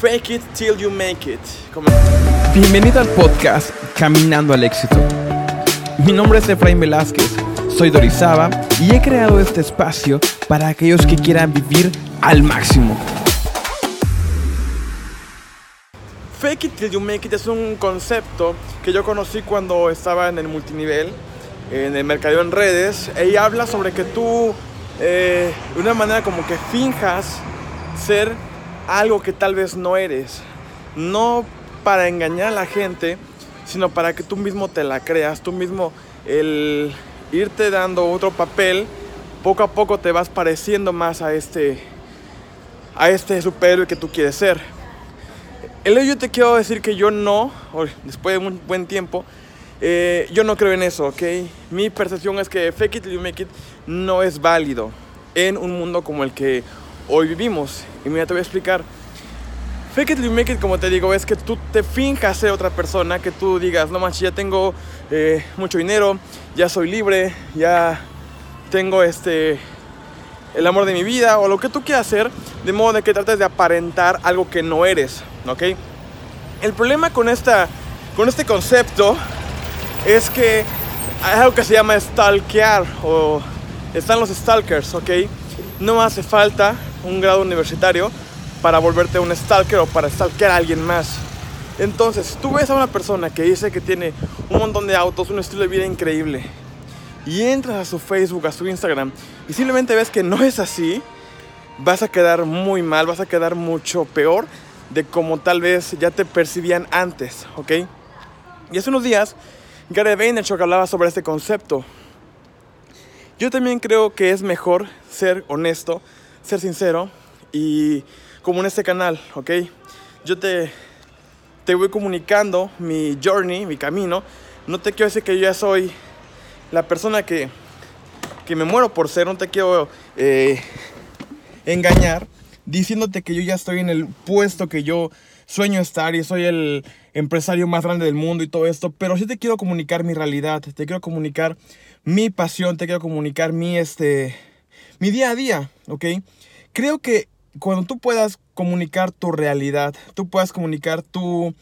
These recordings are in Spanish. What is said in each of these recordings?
Fake it till you make it. Bienvenido al podcast Caminando al éxito. Mi nombre es Efraín Velázquez, soy Dorizaba y he creado este espacio para aquellos que quieran vivir al máximo. Fake it till you make it es un concepto que yo conocí cuando estaba en el multinivel, en el mercadeo en redes, y habla sobre que tú, eh, de una manera como que finjas ser algo que tal vez no eres. No para engañar a la gente, sino para que tú mismo te la creas, tú mismo el irte dando otro papel, poco a poco te vas pareciendo más a este, a este superhéroe que tú quieres ser. El yo te quiero decir que yo no, después de un buen tiempo, eh, yo no creo en eso, ¿ok? Mi percepción es que fake it you make it no es válido en un mundo como el que hoy vivimos. Y mira, te voy a explicar. Fake it you make it, como te digo, es que tú te finjas ser otra persona, que tú digas, no manches, ya tengo eh, mucho dinero, ya soy libre, ya tengo este el amor de mi vida o lo que tú quieras hacer, de modo de que trates de aparentar algo que no eres, ¿ok? El problema con, esta, con este concepto es que hay algo que se llama stalkear o están los stalkers, ¿ok? No hace falta un grado universitario para volverte un stalker o para stalkear a alguien más. Entonces, tú ves a una persona que dice que tiene un montón de autos, un estilo de vida increíble, y entras a su Facebook, a su Instagram y simplemente ves que no es así, vas a quedar muy mal, vas a quedar mucho peor de como tal vez ya te percibían antes, ¿ok? Y hace unos días Gary Vaynerchuk hablaba sobre este concepto. Yo también creo que es mejor ser honesto, ser sincero y como en este canal, ¿ok? Yo te, te voy comunicando mi journey, mi camino. No te quiero decir que yo ya soy la persona que, que me muero por ser, no te quiero eh, engañar diciéndote que yo ya estoy en el puesto que yo sueño estar y soy el empresario más grande del mundo y todo esto, pero sí te quiero comunicar mi realidad, te quiero comunicar mi pasión, te quiero comunicar mi, este, mi día a día, ¿ok? Creo que cuando tú puedas comunicar tu realidad, tú puedas comunicar tu,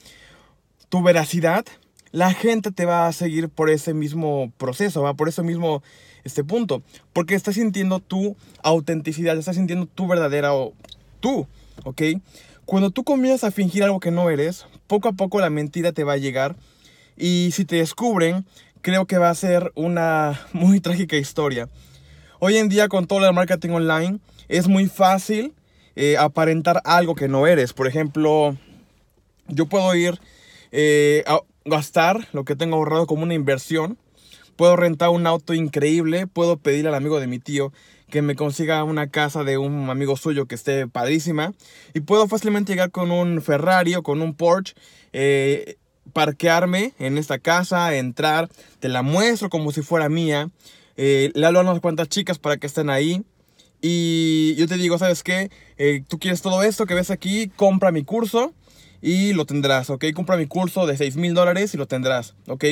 tu veracidad, la gente te va a seguir por ese mismo proceso, va por ese mismo este punto, porque estás sintiendo tu autenticidad, estás sintiendo tu verdadera tú, ¿ok? Cuando tú comienzas a fingir algo que no eres, poco a poco la mentira te va a llegar y si te descubren, creo que va a ser una muy trágica historia. Hoy en día con todo el marketing online es muy fácil eh, aparentar algo que no eres. Por ejemplo, yo puedo ir eh, a, gastar lo que tengo ahorrado como una inversión. Puedo rentar un auto increíble, puedo pedirle al amigo de mi tío que me consiga una casa de un amigo suyo que esté padrísima. Y puedo fácilmente llegar con un Ferrari o con un Porsche, eh, parquearme en esta casa, entrar, te la muestro como si fuera mía. Eh, le hablo a unas cuantas chicas para que estén ahí. Y yo te digo, ¿sabes qué? Eh, tú quieres todo esto que ves aquí, compra mi curso y lo tendrás, ¿ok? Compra mi curso de 6 mil dólares y lo tendrás, ¿ok?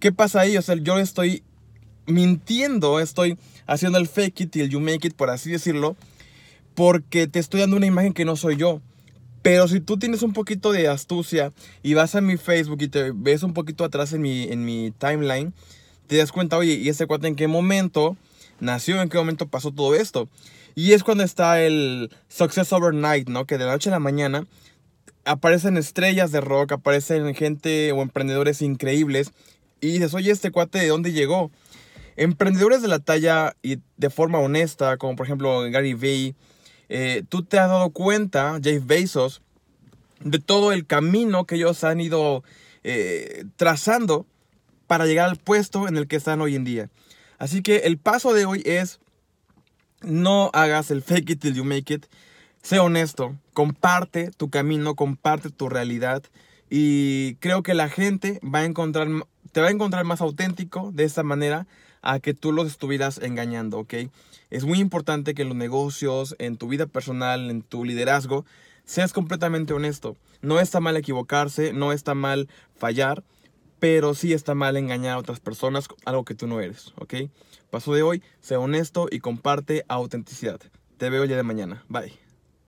¿Qué pasa ahí? O sea, yo estoy mintiendo, estoy haciendo el fake it till you make it, por así decirlo, porque te estoy dando una imagen que no soy yo. Pero si tú tienes un poquito de astucia y vas a mi Facebook y te ves un poquito atrás en mi, en mi timeline, te das cuenta, oye, ¿y ese cuate en qué momento nació? ¿En qué momento pasó todo esto? Y es cuando está el Success Overnight, ¿no? Que de la noche a la mañana aparecen estrellas de rock, aparecen gente o emprendedores increíbles y dices, oye, este cuate, ¿de dónde llegó? Emprendedores de la talla y de forma honesta, como por ejemplo Gary Vee, eh, tú te has dado cuenta, Jeff Bezos, de todo el camino que ellos han ido eh, trazando para llegar al puesto en el que están hoy en día. Así que el paso de hoy es, no hagas el fake it till you make it, sé honesto, comparte tu camino, comparte tu realidad y creo que la gente va a encontrar, te va a encontrar más auténtico de esta manera a que tú los estuvieras engañando, ¿ok? Es muy importante que en los negocios, en tu vida personal, en tu liderazgo, seas completamente honesto. No está mal equivocarse, no está mal fallar, pero sí está mal engañar a otras personas, algo que tú no eres, ¿ok? Paso de hoy, sé honesto y comparte autenticidad. Te veo día de mañana. Bye.